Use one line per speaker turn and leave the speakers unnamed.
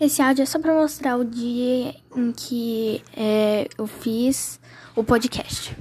Esse áudio é só para mostrar o dia em que é, eu fiz o podcast.